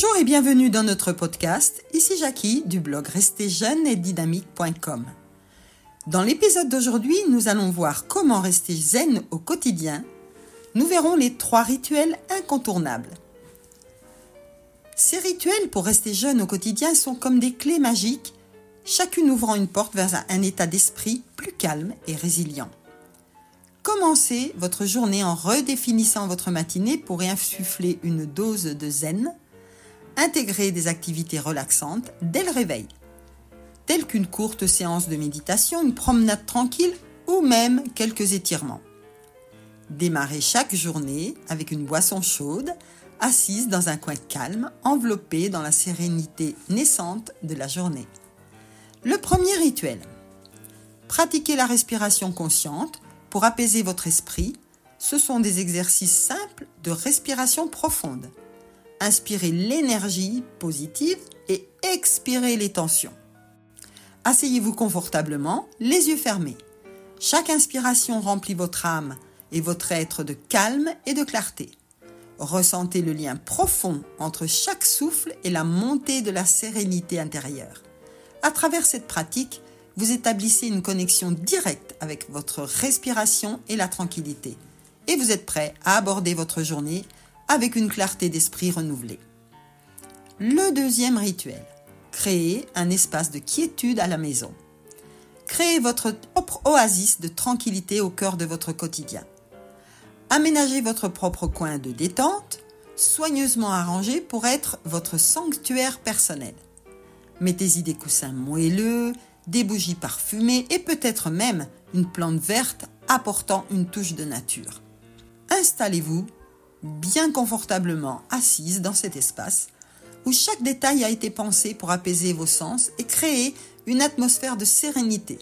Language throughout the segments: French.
Bonjour et bienvenue dans notre podcast. Ici Jackie du blog restez jeune et dynamique.com. Dans l'épisode d'aujourd'hui, nous allons voir comment rester zen au quotidien. Nous verrons les trois rituels incontournables. Ces rituels pour rester jeune au quotidien sont comme des clés magiques, chacune ouvrant une porte vers un état d'esprit plus calme et résilient. Commencez votre journée en redéfinissant votre matinée pour y insuffler une dose de zen. Intégrez des activités relaxantes dès le réveil, telles qu'une courte séance de méditation, une promenade tranquille ou même quelques étirements. Démarrez chaque journée avec une boisson chaude, assise dans un coin calme, enveloppée dans la sérénité naissante de la journée. Le premier rituel. Pratiquez la respiration consciente pour apaiser votre esprit, ce sont des exercices simples de respiration profonde. Inspirez l'énergie positive et expirez les tensions. Asseyez-vous confortablement, les yeux fermés. Chaque inspiration remplit votre âme et votre être de calme et de clarté. Ressentez le lien profond entre chaque souffle et la montée de la sérénité intérieure. À travers cette pratique, vous établissez une connexion directe avec votre respiration et la tranquillité. Et vous êtes prêt à aborder votre journée avec une clarté d'esprit renouvelée. Le deuxième rituel. Créez un espace de quiétude à la maison. Créez votre propre oasis de tranquillité au cœur de votre quotidien. Aménagez votre propre coin de détente, soigneusement arrangé pour être votre sanctuaire personnel. Mettez-y des coussins moelleux, des bougies parfumées et peut-être même une plante verte apportant une touche de nature. Installez-vous bien confortablement assise dans cet espace où chaque détail a été pensé pour apaiser vos sens et créer une atmosphère de sérénité.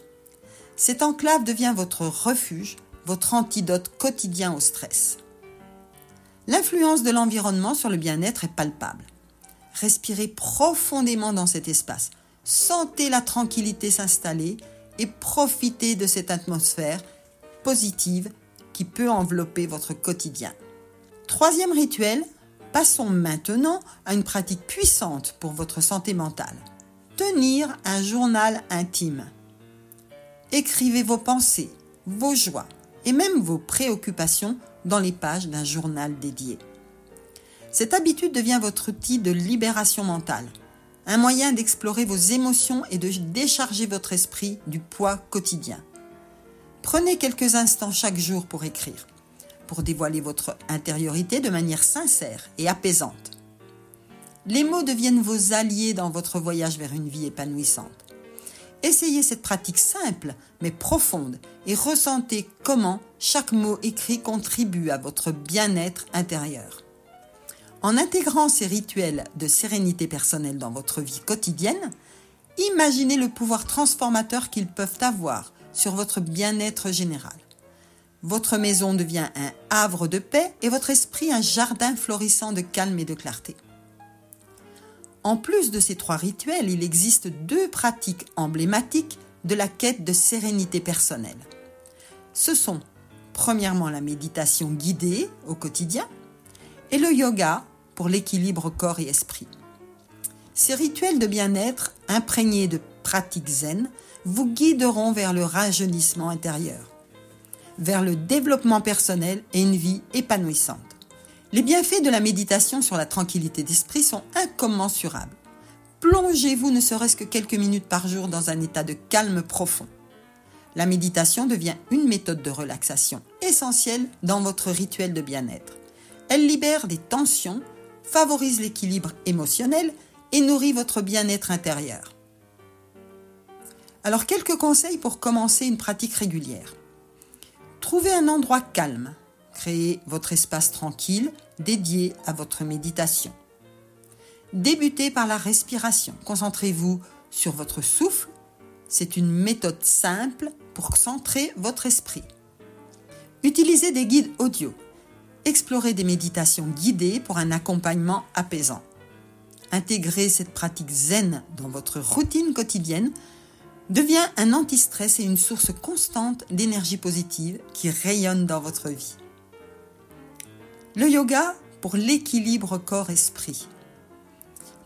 Cette enclave devient votre refuge, votre antidote quotidien au stress. L'influence de l'environnement sur le bien-être est palpable. Respirez profondément dans cet espace. Sentez la tranquillité s'installer et profitez de cette atmosphère positive qui peut envelopper votre quotidien. Troisième rituel, passons maintenant à une pratique puissante pour votre santé mentale. Tenir un journal intime. Écrivez vos pensées, vos joies et même vos préoccupations dans les pages d'un journal dédié. Cette habitude devient votre outil de libération mentale un moyen d'explorer vos émotions et de décharger votre esprit du poids quotidien. Prenez quelques instants chaque jour pour écrire, pour dévoiler votre intériorité de manière sincère et apaisante. Les mots deviennent vos alliés dans votre voyage vers une vie épanouissante. Essayez cette pratique simple mais profonde et ressentez comment chaque mot écrit contribue à votre bien-être intérieur. En intégrant ces rituels de sérénité personnelle dans votre vie quotidienne, imaginez le pouvoir transformateur qu'ils peuvent avoir sur votre bien-être général. Votre maison devient un havre de paix et votre esprit un jardin florissant de calme et de clarté. En plus de ces trois rituels, il existe deux pratiques emblématiques de la quête de sérénité personnelle. Ce sont premièrement la méditation guidée au quotidien et le yoga pour l'équilibre corps et esprit. Ces rituels de bien-être, imprégnés de pratiques zen, vous guideront vers le rajeunissement intérieur, vers le développement personnel et une vie épanouissante. Les bienfaits de la méditation sur la tranquillité d'esprit sont incommensurables. Plongez-vous ne serait-ce que quelques minutes par jour dans un état de calme profond. La méditation devient une méthode de relaxation essentielle dans votre rituel de bien-être. Elle libère des tensions, favorise l'équilibre émotionnel et nourrit votre bien-être intérieur. Alors quelques conseils pour commencer une pratique régulière. Trouvez un endroit calme. Créez votre espace tranquille dédié à votre méditation. Débutez par la respiration. Concentrez-vous sur votre souffle. C'est une méthode simple pour centrer votre esprit. Utilisez des guides audio explorer des méditations guidées pour un accompagnement apaisant. Intégrer cette pratique zen dans votre routine quotidienne devient un anti-stress et une source constante d'énergie positive qui rayonne dans votre vie. Le yoga pour l'équilibre corps-esprit.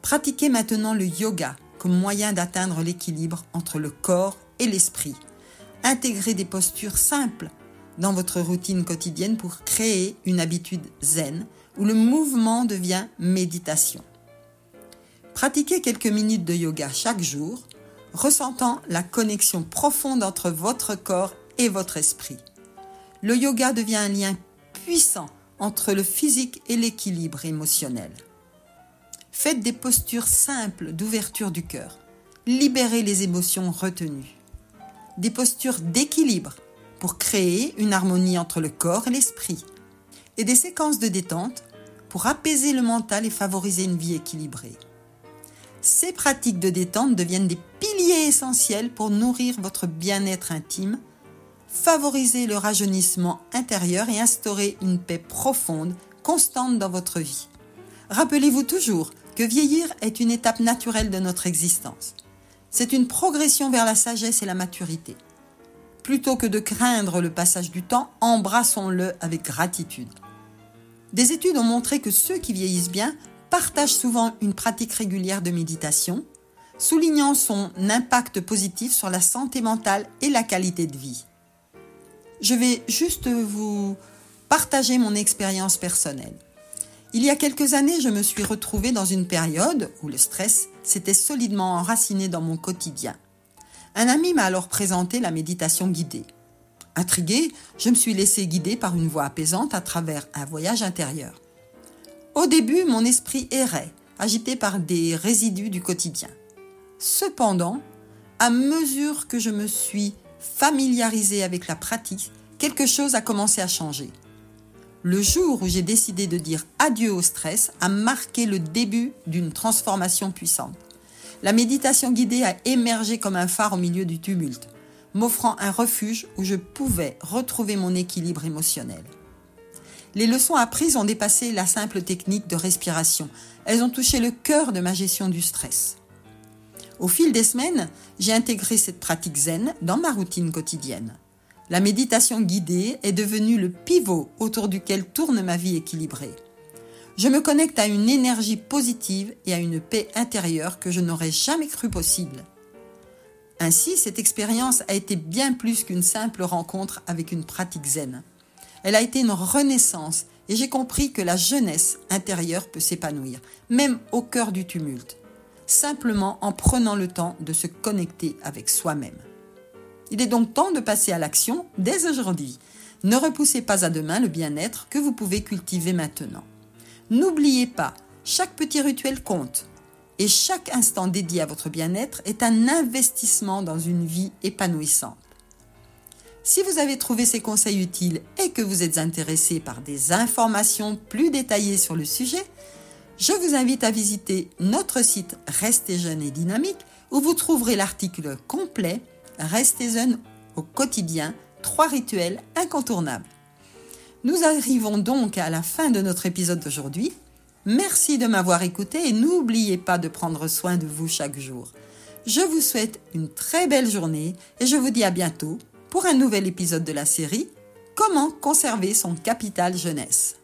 Pratiquez maintenant le yoga comme moyen d'atteindre l'équilibre entre le corps et l'esprit. Intégrez des postures simples dans votre routine quotidienne pour créer une habitude zen où le mouvement devient méditation. Pratiquez quelques minutes de yoga chaque jour, ressentant la connexion profonde entre votre corps et votre esprit. Le yoga devient un lien puissant entre le physique et l'équilibre émotionnel. Faites des postures simples d'ouverture du cœur. Libérez les émotions retenues. Des postures d'équilibre pour créer une harmonie entre le corps et l'esprit. Et des séquences de détente pour apaiser le mental et favoriser une vie équilibrée. Ces pratiques de détente deviennent des piliers essentiels pour nourrir votre bien-être intime, favoriser le rajeunissement intérieur et instaurer une paix profonde, constante dans votre vie. Rappelez-vous toujours que vieillir est une étape naturelle de notre existence. C'est une progression vers la sagesse et la maturité. Plutôt que de craindre le passage du temps, embrassons-le avec gratitude. Des études ont montré que ceux qui vieillissent bien partagent souvent une pratique régulière de méditation, soulignant son impact positif sur la santé mentale et la qualité de vie. Je vais juste vous partager mon expérience personnelle. Il y a quelques années, je me suis retrouvée dans une période où le stress s'était solidement enraciné dans mon quotidien. Un ami m'a alors présenté la méditation guidée. Intriguée, je me suis laissée guider par une voix apaisante à travers un voyage intérieur. Au début, mon esprit errait, agité par des résidus du quotidien. Cependant, à mesure que je me suis familiarisée avec la pratique, quelque chose a commencé à changer. Le jour où j'ai décidé de dire adieu au stress a marqué le début d'une transformation puissante. La méditation guidée a émergé comme un phare au milieu du tumulte, m'offrant un refuge où je pouvais retrouver mon équilibre émotionnel. Les leçons apprises ont dépassé la simple technique de respiration. Elles ont touché le cœur de ma gestion du stress. Au fil des semaines, j'ai intégré cette pratique zen dans ma routine quotidienne. La méditation guidée est devenue le pivot autour duquel tourne ma vie équilibrée. Je me connecte à une énergie positive et à une paix intérieure que je n'aurais jamais cru possible. Ainsi, cette expérience a été bien plus qu'une simple rencontre avec une pratique zen. Elle a été une renaissance et j'ai compris que la jeunesse intérieure peut s'épanouir, même au cœur du tumulte, simplement en prenant le temps de se connecter avec soi-même. Il est donc temps de passer à l'action dès aujourd'hui. Ne repoussez pas à demain le bien-être que vous pouvez cultiver maintenant. N'oubliez pas, chaque petit rituel compte et chaque instant dédié à votre bien-être est un investissement dans une vie épanouissante. Si vous avez trouvé ces conseils utiles et que vous êtes intéressé par des informations plus détaillées sur le sujet, je vous invite à visiter notre site Restez jeune et dynamique où vous trouverez l'article complet Restez jeune au quotidien, trois rituels incontournables. Nous arrivons donc à la fin de notre épisode d'aujourd'hui. Merci de m'avoir écouté et n'oubliez pas de prendre soin de vous chaque jour. Je vous souhaite une très belle journée et je vous dis à bientôt pour un nouvel épisode de la série Comment conserver son capital jeunesse.